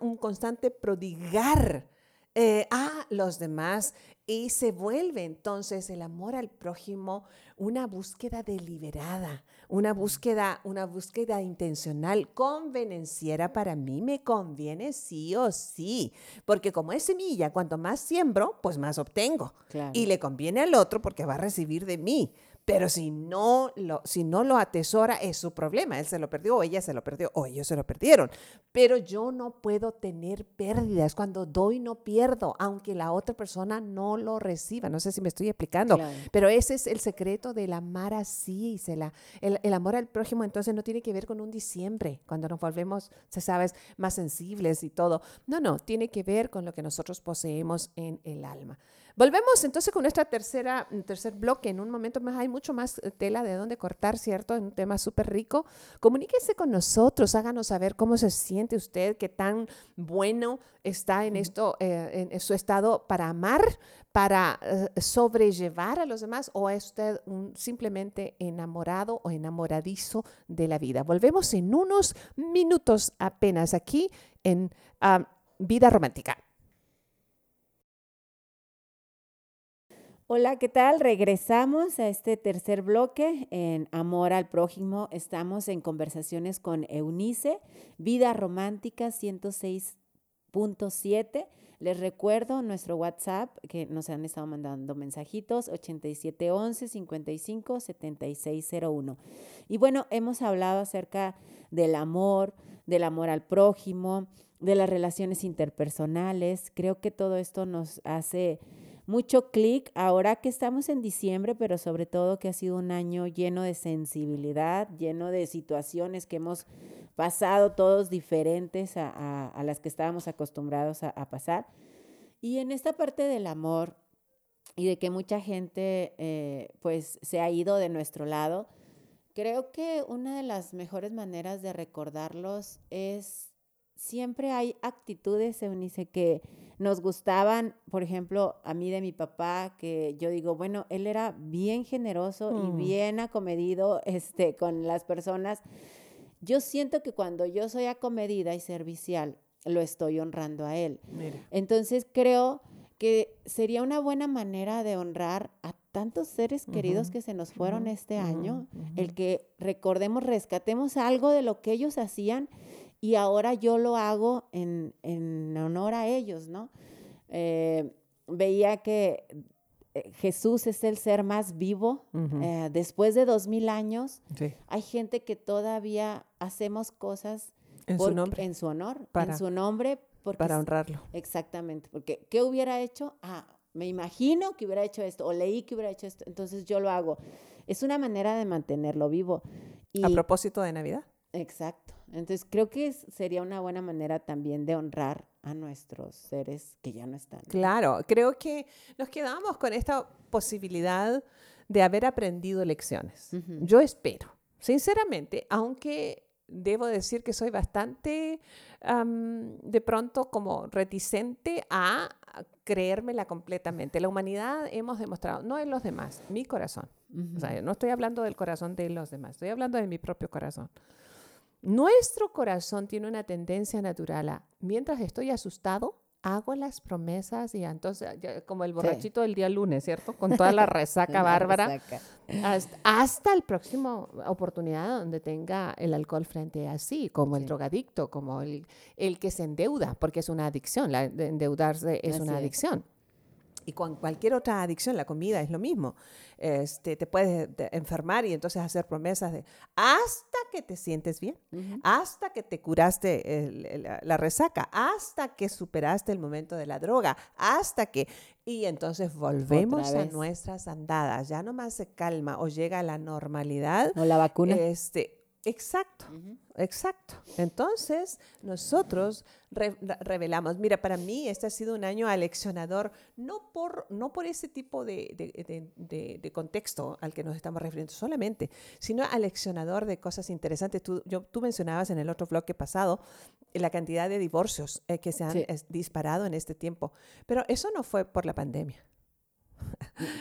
un constante prodigar eh, a los demás y se vuelve entonces el amor al prójimo una búsqueda deliberada, una búsqueda, una búsqueda intencional, convenenciera para mí me conviene sí o sí, porque como es semilla, cuanto más siembro, pues más obtengo. Y le conviene al otro porque va a recibir de mí. Pero si no, lo, si no lo atesora, es su problema. Él se lo perdió, o ella se lo perdió, o ellos se lo perdieron. Pero yo no puedo tener pérdidas. Cuando doy, no pierdo, aunque la otra persona no lo reciba. No sé si me estoy explicando. Pero ese es el secreto del amar así. Se la, el, el, amor al prójimo entonces no tiene que ver con un diciembre, cuando nos volvemos, se sabes, más sensibles y todo. No, no, tiene que ver con lo que nosotros poseemos en el alma. Volvemos entonces con nuestra tercera, tercer bloque. En un momento más hay mucho más eh, tela de dónde cortar, ¿cierto? Es un tema súper rico. Comuníquese con nosotros, háganos saber cómo se siente usted, qué tan bueno está en esto, eh, en, su estado para amar, para eh, sobrellevar a los demás, o es usted un, simplemente enamorado o enamoradizo de la vida. Volvemos en unos minutos apenas aquí en ah, Vida Romántica. Hola, ¿qué tal? Regresamos a este tercer bloque en Amor al Prójimo. Estamos en conversaciones con Eunice, Vida Romántica 106.7. Les recuerdo nuestro WhatsApp que nos han estado mandando mensajitos 8711 55 7601. Y bueno, hemos hablado acerca del amor, del amor al prójimo, de las relaciones interpersonales. Creo que todo esto nos hace mucho clic ahora que estamos en diciembre, pero sobre todo que ha sido un año lleno de sensibilidad, lleno de situaciones que hemos pasado todos diferentes a, las que estábamos acostumbrados a, pasar. Y en esta parte del amor y de que mucha gente eh, pues se ha ido de nuestro lado, creo que una de las mejores maneras de recordarlos es siempre hay actitudes, Eunice, que nos gustaban, por ejemplo, a mí de mi papá, que yo digo, bueno, él era bien generoso y mm. bien acomedido este, con las personas. Yo siento que cuando yo soy acomedida y servicial, lo estoy honrando a él. Entonces creo que sería una buena manera de honrar a tantos seres queridos que se nos fueron este año, el que recordemos, rescatemos algo de lo que ellos hacían y ahora yo lo hago en, honor a ellos, ¿no? Eh, veía que eh, Jesús es el ser más vivo. Eh, después de dos mil años, hay gente que todavía hacemos cosas en su nombre. En su honor, para, en su nombre. para honrarlo. Exactamente, porque ¿qué hubiera hecho? Ah, me imagino que hubiera hecho esto, o leí que hubiera hecho esto, entonces yo lo hago. Es una manera de mantenerlo vivo. a propósito de Navidad. Exacto. Entonces creo que sería una buena manera también de honrar a nuestros seres que ya no están. Claro, creo que nos quedamos con esta posibilidad de haber aprendido lecciones. Yo espero, sinceramente, aunque debo decir que soy bastante de pronto como reticente a creérmela completamente. La humanidad hemos demostrado, no en los demás, mi corazón. O sea, no estoy hablando del corazón de los demás, estoy hablando de mi propio corazón. Nuestro corazón tiene una tendencia natural a, mientras estoy asustado, hago las promesas y entonces, como el borrachito del día lunes, ¿cierto? Con toda la (laughs) resaca bárbara. Hasta, el próximo oportunidad donde tenga el alcohol frente a sí, como el drogadicto, como el, el, que se endeuda, porque es una adicción, la, endeudarse es una adicción. Y con cualquier otra adicción, la comida es lo mismo. Este, te puedes enfermar y entonces hacer promesas de hasta que te sientes bien, hasta que te curaste la, resaca, hasta que superaste el momento de la droga, hasta que... Y entonces volvemos a nuestras andadas, ya nomás se calma o llega a la normalidad. O la vacuna. Este, Exacto, exacto. Entonces, nosotros revelamos, mira, para mí este ha sido un año aleccionador, no por, no por ese tipo de, de, contexto al que nos estamos refiriendo solamente, sino aleccionador de cosas interesantes. Tú, yo, tú mencionabas en el otro bloque pasado la cantidad de divorcios eh, que se han disparado en este tiempo, pero eso no fue por la pandemia.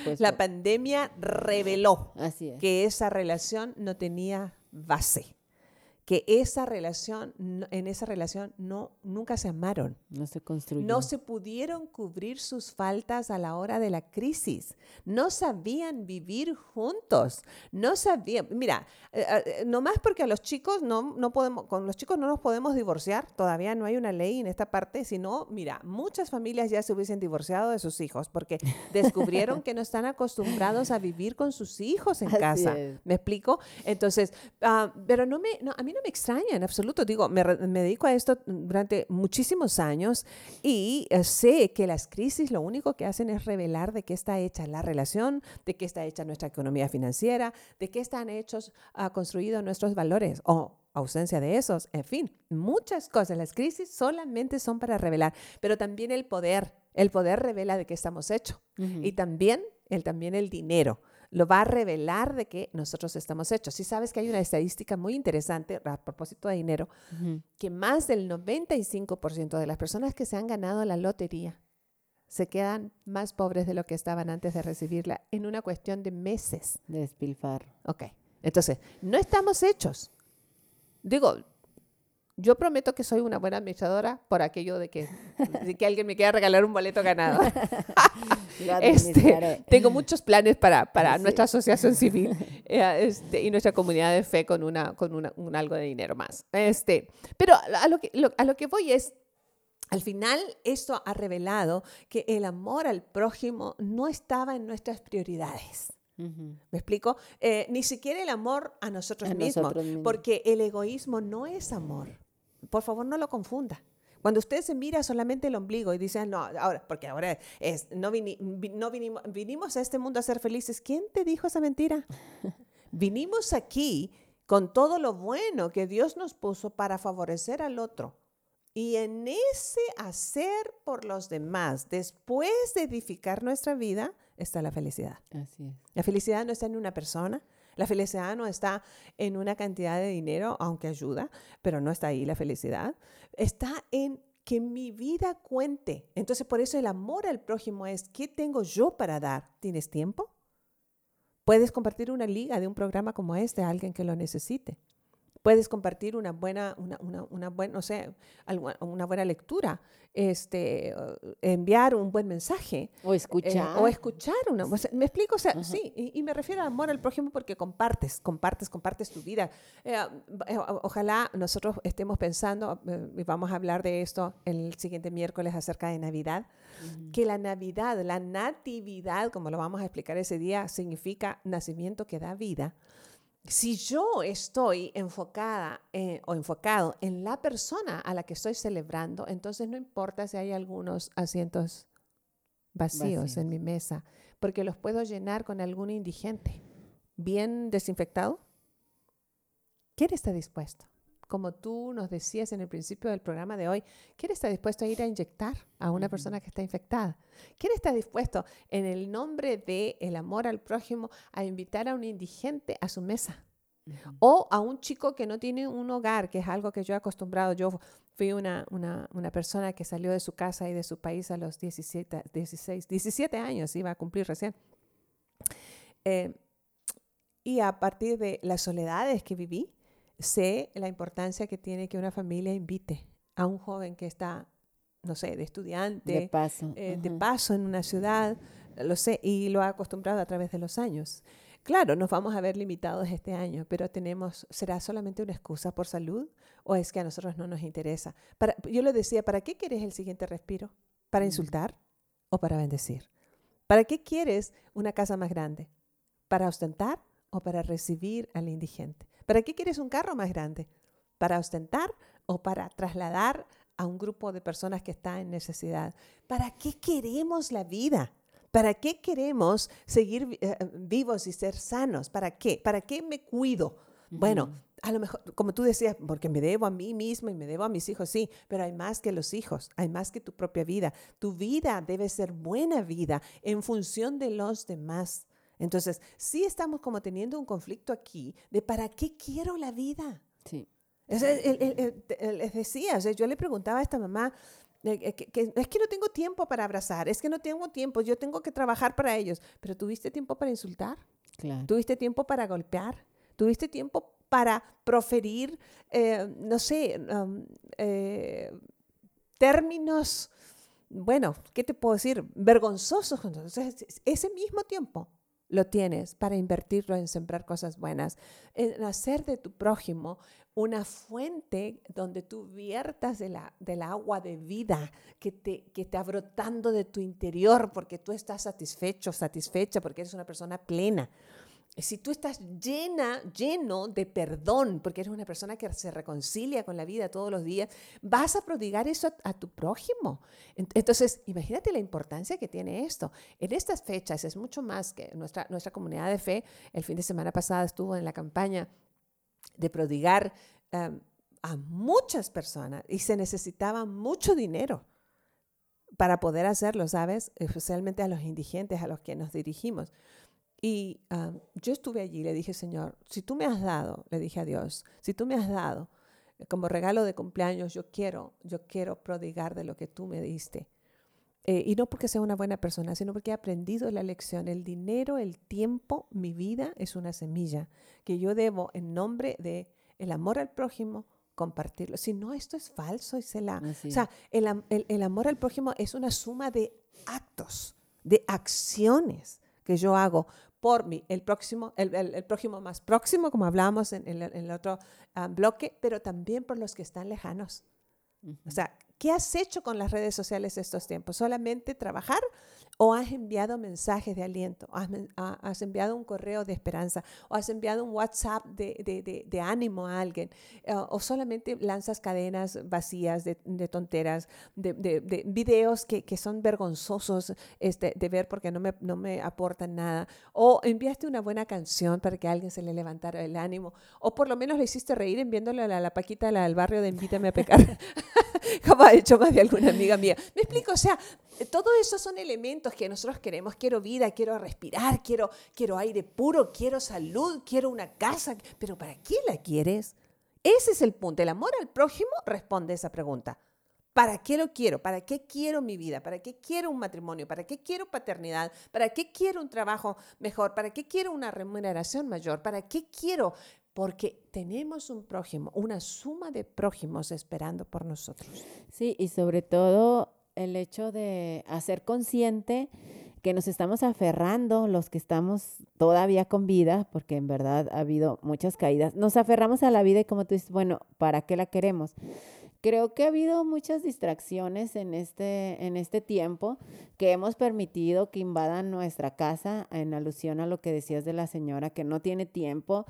Pues la pandemia reveló que esa relación no tenía base que esa relación, en esa relación no, nunca se amaron. No se construyeron. No se pudieron cubrir sus faltas a la hora de la crisis. No sabían vivir juntos. No sabían, mira, no eh, eh, nomás porque a los chicos no, no podemos, con los chicos no nos podemos divorciar, todavía no hay una ley en esta parte, sino, mira, muchas familias ya se hubiesen divorciado de sus hijos porque (laughs) descubrieron que no están acostumbrados a vivir con sus hijos en casa. ¿Me explico? Entonces, ah, pero no me, no, a mí no me extraña en absoluto. Digo, me, dedico a esto durante muchísimos años y eh, sé que las crisis lo único que hacen es revelar de qué está hecha la relación, de qué está hecha nuestra economía financiera, de qué están hechos, uh, construidos nuestros valores o ausencia de esos. En fin, muchas cosas. Las crisis solamente son para revelar, pero también el poder. El poder revela de qué estamos hechos. Y también el, también el dinero lo va a revelar de qué nosotros estamos hechos. Si sabes que hay una estadística muy interesante a propósito de dinero, que más del 95% de las personas que se han ganado la lotería se quedan más pobres de lo que estaban antes de recibirla en una cuestión de meses. De despilfarro. Ok. Entonces, no estamos hechos. Digo, yo prometo que soy una buena administradora por aquello de que, que alguien me quiera regalar un boleto ganado. (laughs) este, tengo muchos planes para, para nuestra asociación civil (laughs) eh, este, y nuestra comunidad de fe con, una, con una, un algo de dinero más. Este, pero a lo, que, a lo que voy es, al final esto ha revelado que el amor al prójimo no estaba en nuestras prioridades. ¿Me explico? Eh, ni siquiera el amor a nosotros, mismos, porque el egoísmo no es amor por favor no lo confunda. Cuando usted se mira solamente el ombligo y dice, no, ahora, porque ahora es, no, no vinimos, vinimos a este mundo a ser felices, ¿quién te dijo esa mentira? (laughs) vinimos aquí con todo lo bueno que Dios nos puso para favorecer al otro. Y en ese hacer por los demás, después de edificar nuestra vida, está la felicidad. Así es. La felicidad no está en una persona, la felicidad no está en una cantidad de dinero, aunque ayuda, pero no está ahí la felicidad. Está en que mi vida cuente. Entonces, por eso el amor al prójimo es, ¿qué tengo yo para dar? ¿Tienes tiempo? Puedes compartir una liga de un programa como este a alguien que lo necesite. Puedes compartir una buena, una, una, una buena, no sé, una buena lectura, este, enviar un buen mensaje. O escuchar. Eh, o escuchar una. ¿Me explico? O sea, sí, y, me refiero a amor al prójimo porque compartes, compartes, compartes tu vida. Eh, eh, ojalá nosotros estemos pensando, y vamos a hablar de esto el siguiente miércoles acerca de Navidad, que la Navidad, la natividad, como lo vamos a explicar ese día, significa nacimiento que da vida si yo estoy enfocada eh, o enfocado en la persona a la que estoy celebrando, entonces no importa si hay algunos asientos vacíos, en mi mesa, porque los puedo llenar con algún indigente bien desinfectado. ¿Quién está dispuesto? Como tú nos decías en el principio del programa de hoy, ¿quién está dispuesto a ir a inyectar a una persona que está infectada? ¿Quién está dispuesto en el nombre del el amor al prójimo a invitar a un indigente a su mesa? O a un chico que no tiene un hogar, que es algo que yo he acostumbrado. Yo fui una, una, una, persona que salió de su casa y de su país a los 17, 16, 17 años, iba a cumplir recién. Eh, y a partir de las soledades que viví, sé la importancia que tiene que una familia invite a un joven que está, no sé, de estudiante, de paso, eh, de paso en una ciudad, lo sé, y lo ha acostumbrado a través de los años. Claro, nos vamos a ver limitados este año, pero tenemos, ¿será solamente una excusa por salud o es que a nosotros no nos interesa? Para, yo le decía, ¿para qué quieres el siguiente respiro? ¿Para mm. insultar o para bendecir? ¿Para qué quieres una casa más grande? ¿Para ostentar o para recibir al indigente? ¿Para qué quieres un carro más grande? ¿Para ostentar o para trasladar a un grupo de personas que está en necesidad? ¿Para qué queremos la vida? ¿Para qué queremos seguir eh, vivos y ser sanos? ¿Para qué? ¿Para qué me cuido? Bueno, a lo mejor, como tú decías, porque me debo a mí mismo y me debo a mis hijos, sí, pero hay más que los hijos, hay más que tu propia vida. Tu vida debe ser buena vida en función de los demás. Entonces, sí estamos como teniendo un conflicto aquí de para qué quiero la vida. Sí. Es, les decía, yo le preguntaba a esta mamá, eh, que, es que no tengo tiempo para abrazar, es que no tengo tiempo, yo tengo que trabajar para ellos, pero ¿tuviste tiempo para insultar? Claro. ¿Tuviste tiempo para golpear? ¿Tuviste tiempo para proferir, eh, no sé, um, eh, términos, bueno, ¿qué te puedo decir? Vergonzosos. Entonces, ese mismo tiempo lo tienes para invertirlo en sembrar cosas buenas, en hacer de tu prójimo una fuente donde tú viertas de la, del agua de vida que te, que está brotando de tu interior porque tú estás satisfecho, satisfecha, porque eres una persona plena si tú estás llena, lleno de perdón, porque eres una persona que se reconcilia con la vida todos los días, vas a prodigar eso a, tu prójimo. Entonces, imagínate la importancia que tiene esto. En estas fechas es mucho más que nuestra, nuestra comunidad de fe. El fin de semana pasado estuvo en la campaña de prodigar um, a muchas personas y se necesitaba mucho dinero para poder hacerlo, ¿sabes? Especialmente a los indigentes a los que nos dirigimos. Y ah, yo estuve allí le dije, Señor, si tú me has dado, le dije a Dios, si tú me has dado como regalo de cumpleaños, yo quiero, yo quiero prodigar de lo que tú me diste. Eh, y no porque sea una buena persona, sino porque he aprendido la lección. El dinero, el tiempo, mi vida es una semilla que yo debo en nombre de el amor al prójimo compartirlo. Si no, esto es falso y se la... O sea, el, el amor al prójimo es una suma de actos, de acciones que yo hago por mí, el próximo, el, el, prójimo más próximo, como hablábamos en, el otro ah, bloque, pero también por los que están lejanos. O sea, ¿qué has hecho con las redes sociales estos tiempos? ¿Solamente trabajar o has enviado mensajes de aliento, has, enviado un correo de esperanza, o has enviado un WhatsApp de, ánimo a alguien, eh, o solamente lanzas cadenas vacías de, tonteras, de, videos que, son vergonzosos este, de ver porque no me, no me aportan nada, o enviaste una buena canción para que a alguien se le levantara el ánimo, o por lo menos le hiciste reír enviándole a la, Paquita del barrio de Invítame a pecar, (laughs) como ha hecho más de alguna amiga mía. Me explico, o sea, todo eso son elementos que nosotros queremos. Quiero vida, quiero respirar, quiero, quiero aire puro, quiero salud, quiero una casa. Pero ¿para qué la quieres? Ese es el punto. El amor al prójimo responde esa pregunta. ¿Para qué lo quiero? ¿Para qué quiero mi vida? ¿Para qué quiero un matrimonio? ¿Para qué quiero paternidad? ¿Para qué quiero un trabajo mejor? ¿Para qué quiero una remuneración mayor? ¿Para qué quiero? Porque tenemos un prójimo, una suma de prójimos esperando por nosotros. Sí, y sobre todo el hecho de hacer consciente que nos estamos aferrando, los que estamos todavía con vida, porque en verdad ha habido muchas caídas, nos aferramos a la vida y como tú dices, bueno, ¿para qué la queremos? Creo que ha habido muchas distracciones en este, en este tiempo que hemos permitido que invadan nuestra casa, en alusión a lo que decías de la señora, que no tiene tiempo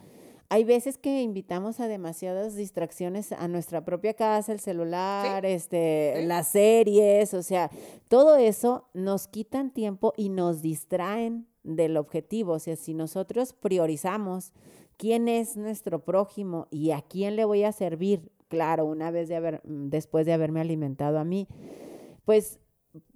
hay veces que invitamos a demasiadas distracciones a nuestra propia casa, el celular, este, las series, o sea, todo eso nos quitan tiempo y nos distraen del objetivo. O sea, si nosotros priorizamos quién es nuestro prójimo y a quién le voy a servir, claro, una vez de haber, después de haberme alimentado a mí, pues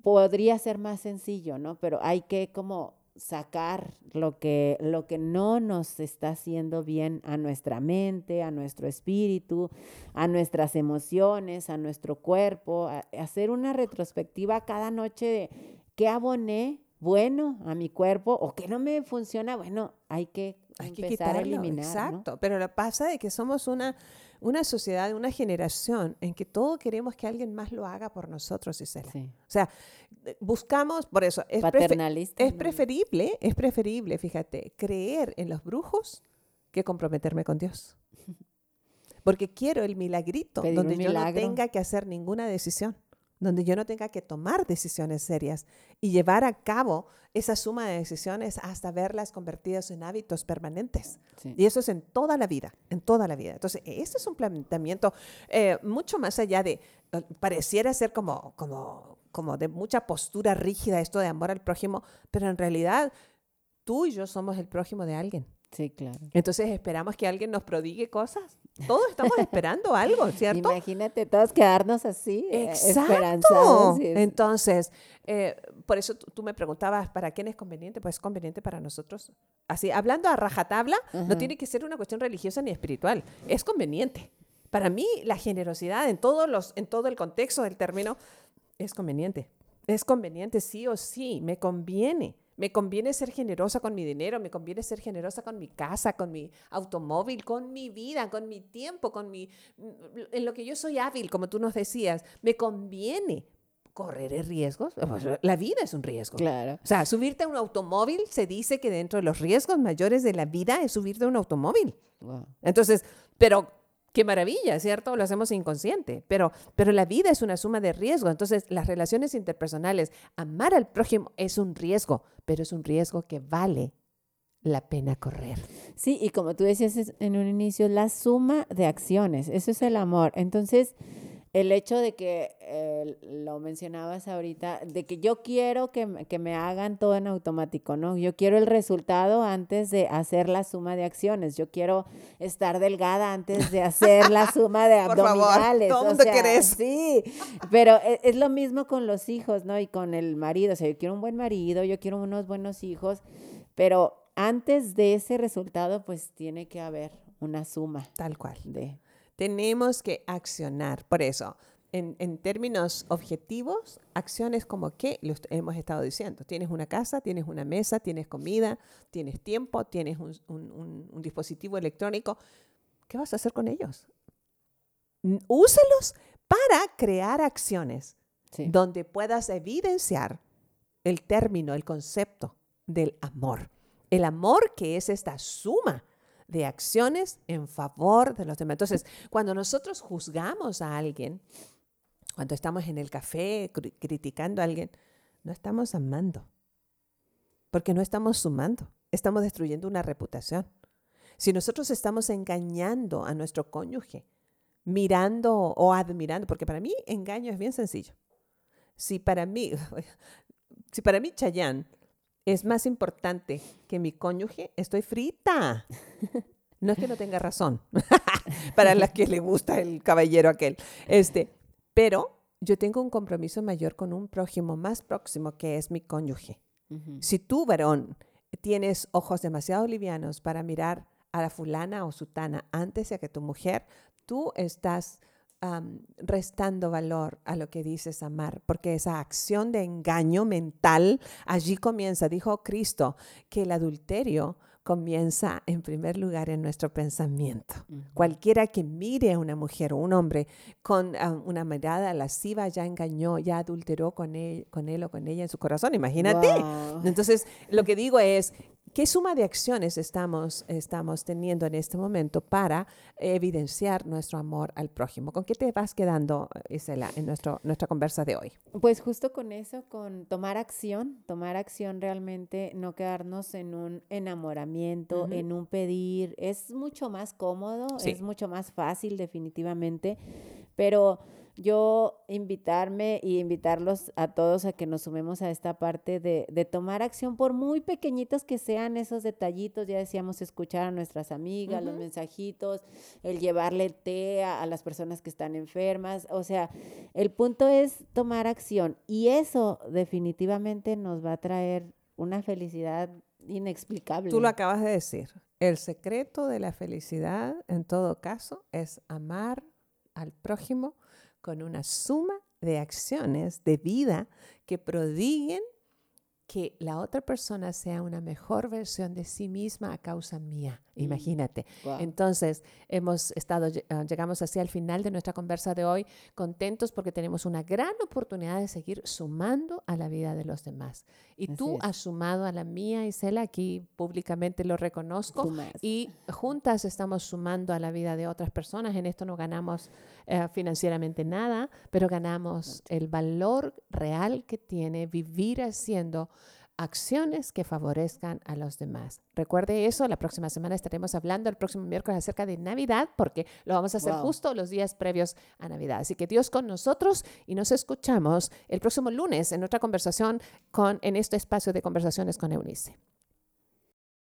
podría ser más sencillo, ¿no? Pero hay que como sacar lo que, lo que no nos está haciendo bien a nuestra mente, a nuestro espíritu, a nuestras emociones, a nuestro cuerpo, hacer una retrospectiva cada noche de qué aboné bueno a mi cuerpo o qué no me funciona, bueno, hay que, empezar a eliminar. Exacto, pero lo pasa de que somos una una sociedad, una generación en que todo queremos que alguien más lo haga por nosotros, y Sí. O sea, buscamos, por eso, es, es preferible, es preferible, fíjate, creer en los brujos que comprometerme con Dios. (laughs) Porque quiero el milagrito donde yo no tenga que hacer ninguna decisión donde yo no tenga que tomar decisiones serias y llevar a cabo esa suma de decisiones hasta verlas convertidas en hábitos permanentes. Y eso es en toda la vida, en toda la vida. Entonces, este es un planteamiento eh, mucho más allá de, eh, pareciera ser como, como, como de mucha postura rígida esto de amor al prójimo, pero en realidad tú y yo somos el prójimo de alguien. Sí, claro. Entonces esperamos que alguien nos prodigue cosas todos estamos esperando algo, (laughs) ¿cierto? Imagínate todos quedarnos así, eh, Exacto. Entonces, eh, por eso tú, me preguntabas, ¿para quién es conveniente? Pues es conveniente para nosotros. Así, hablando a rajatabla, no tiene que ser una cuestión religiosa ni espiritual, es conveniente. Para mí, la generosidad en, todos los, en todo el contexto del término es conveniente. Es conveniente, sí o sí, me conviene. Me conviene ser generosa con mi dinero, me conviene ser generosa con mi casa, con mi automóvil, con mi vida, con mi tiempo, con mi en lo que yo soy hábil, como tú nos decías. Me conviene correr riesgos. Pues, la vida es un riesgo. Claro. O sea, subirte a un automóvil, se dice que dentro de los riesgos mayores de la vida es subirte a un automóvil. Entonces, pero Qué maravilla, ¿cierto? Lo hacemos inconsciente, pero, pero la vida es una suma de riesgo. Entonces, las relaciones interpersonales, amar al prójimo es un riesgo, pero es un riesgo que vale la pena correr. Sí, y como tú decías en un inicio, la suma de acciones, eso es el amor. Entonces, el hecho de que, eh, lo mencionabas ahorita, de que yo quiero que, me hagan todo en automático, ¿no? Yo quiero el resultado antes de hacer la suma de acciones. Yo quiero estar delgada antes de hacer la (laughs) suma de abdominales. Favor, ¿dónde querés? Sí, pero es, es, lo mismo con los hijos, ¿no? Y con el marido. O sea, yo quiero un buen marido, yo quiero unos buenos hijos, pero antes de ese resultado, pues tiene que haber una suma. Tal cual. De tenemos que accionar. Por eso, en, términos objetivos, acciones como que lo hemos estado diciendo. Tienes una casa, tienes una mesa, tienes comida, tienes tiempo, tienes un, dispositivo electrónico. ¿Qué vas a hacer con ellos? Úsalos para crear acciones donde puedas evidenciar el término, el concepto del amor. El amor que es esta suma de acciones en favor de los demás. Entonces, cuando nosotros juzgamos a alguien, cuando estamos en el café criticando a alguien, no estamos amando, porque no estamos sumando, estamos destruyendo una reputación. Si nosotros estamos engañando a nuestro cónyuge, mirando o admirando, porque para mí engaño es bien sencillo. Si para mí, (laughs) si para mí Chayán es más importante que mi cónyuge, estoy frita. No es que no tenga razón, (laughs) para las que le gusta el caballero aquel. Este, pero yo tengo un compromiso mayor con un prójimo más próximo que es mi cónyuge. Si tú, varón, tienes ojos demasiado livianos para mirar a la fulana o sutana antes de que tu mujer, tú estás restando valor a lo que dices amar, porque esa acción de engaño mental allí comienza. Dijo Cristo que el adulterio comienza en primer lugar en nuestro pensamiento. Cualquiera que mire a una mujer o un hombre con una mirada lasciva ya engañó, ya adulteró con él, con él o con ella en su corazón. Imagínate. Entonces, lo que digo es, ¿Qué suma de acciones estamos, estamos teniendo en este momento para evidenciar nuestro amor al prójimo? ¿Con qué te vas quedando, Isela, en nuestro, nuestra conversa de hoy? Pues justo con eso, con tomar acción, tomar acción realmente, no quedarnos en un enamoramiento, en un pedir. Es mucho más cómodo, es mucho más fácil definitivamente, pero yo invitarme y invitarlos a todos a que nos sumemos a esta parte de, tomar acción, por muy pequeñitos que sean esos detallitos, ya decíamos, escuchar a nuestras amigas, los mensajitos, el llevarle té a, las personas que están enfermas, o sea, el punto es tomar acción y eso definitivamente nos va a traer una felicidad inexplicable. Tú lo acabas de decir, el secreto de la felicidad en todo caso es amar al prójimo con una suma de acciones de vida que prodiguen que la otra persona sea una mejor versión de sí misma a causa mía. Mm, Imagínate. Entonces, hemos estado, ah, llegamos así al final de nuestra conversa de hoy, contentos porque tenemos una gran oportunidad de seguir sumando a la vida de los demás. Y tú has sumado a la mía, Isela, aquí públicamente lo reconozco. Y juntas estamos sumando a la vida de otras personas. En esto no ganamos eh, financieramente nada, pero ganamos el valor real que tiene vivir haciendo acciones que favorezcan a los demás. Recuerde eso, la próxima semana estaremos hablando el próximo miércoles acerca de Navidad, porque lo vamos a hacer justo los días previos a Navidad. Así que Dios con nosotros y nos escuchamos el próximo lunes en otra conversación con, en este espacio de conversaciones con Eunice.